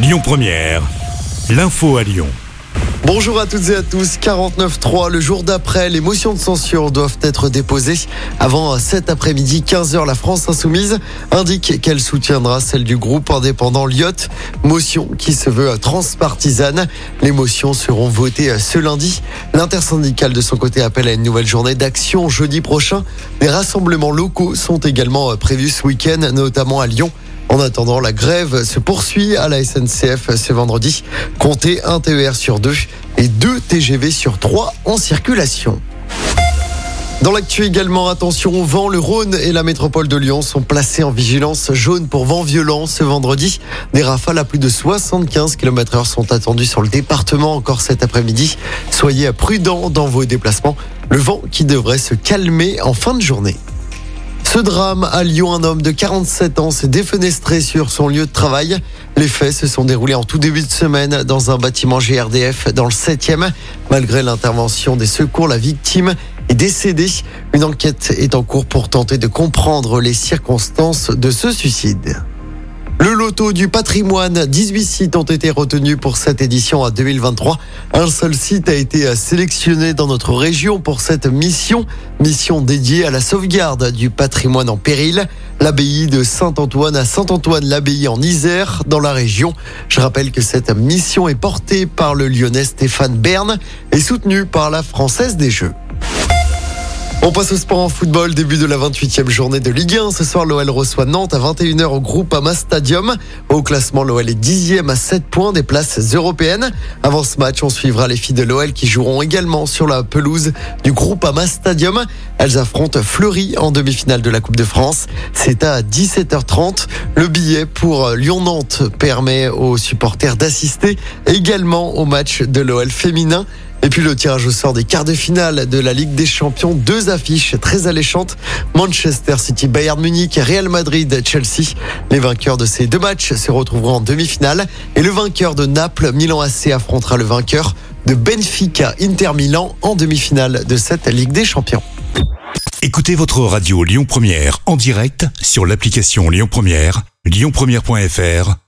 Lyon Première, l'info à Lyon. Bonjour à toutes et à tous. 49.3, le jour d'après, les motions de censure doivent être déposées. Avant cet après-midi, 15h, la France Insoumise indique qu'elle soutiendra celle du groupe indépendant Lyot. Motion qui se veut transpartisane. Les motions seront votées ce lundi. L'intersyndicale de son côté appelle à une nouvelle journée d'action jeudi prochain. Des rassemblements locaux sont également prévus ce week-end, notamment à Lyon. En attendant, la grève se poursuit à la SNCF ce vendredi. Comptez un TER sur deux et deux TGV sur trois en circulation. Dans l'actu également, attention au vent, le Rhône et la métropole de Lyon sont placés en vigilance jaune pour vent violent ce vendredi. Des rafales à plus de 75 km heure sont attendues sur le département encore cet après-midi. Soyez prudents dans vos déplacements. Le vent qui devrait se calmer en fin de journée. Ce drame à Lyon, un homme de 47 ans s'est défenestré sur son lieu de travail. Les faits se sont déroulés en tout début de semaine dans un bâtiment GRDF dans le 7e. Malgré l'intervention des secours, la victime est décédée. Une enquête est en cours pour tenter de comprendre les circonstances de ce suicide. Le loto du patrimoine, 18 sites ont été retenus pour cette édition à 2023. Un seul site a été sélectionné dans notre région pour cette mission, mission dédiée à la sauvegarde du patrimoine en péril. L'abbaye de Saint-Antoine à Saint-Antoine-l'Abbaye en Isère, dans la région. Je rappelle que cette mission est portée par le lyonnais Stéphane Bern et soutenue par la Française des Jeux. On passe au sport en football, début de la 28e journée de Ligue 1. Ce soir, l'OL reçoit Nantes à 21h au Groupama Stadium. Au classement, l'OL est 10e à 7 points des places européennes. Avant ce match, on suivra les filles de l'OL qui joueront également sur la pelouse du Groupama Stadium. Elles affrontent Fleury en demi-finale de la Coupe de France. C'est à 17h30. Le billet pour Lyon-Nantes permet aux supporters d'assister également au match de l'OL féminin. Et puis le tirage au sort des quarts de finale de la Ligue des Champions, deux affiches très alléchantes. Manchester City, Bayern Munich, Real Madrid, Chelsea. Les vainqueurs de ces deux matchs se retrouveront en demi-finale. Et le vainqueur de Naples, Milan AC, affrontera le vainqueur de Benfica, Inter Milan en demi-finale de cette Ligue des Champions. Écoutez votre radio Lyon Première en direct sur l'application Lyon Première, lyonpremière.fr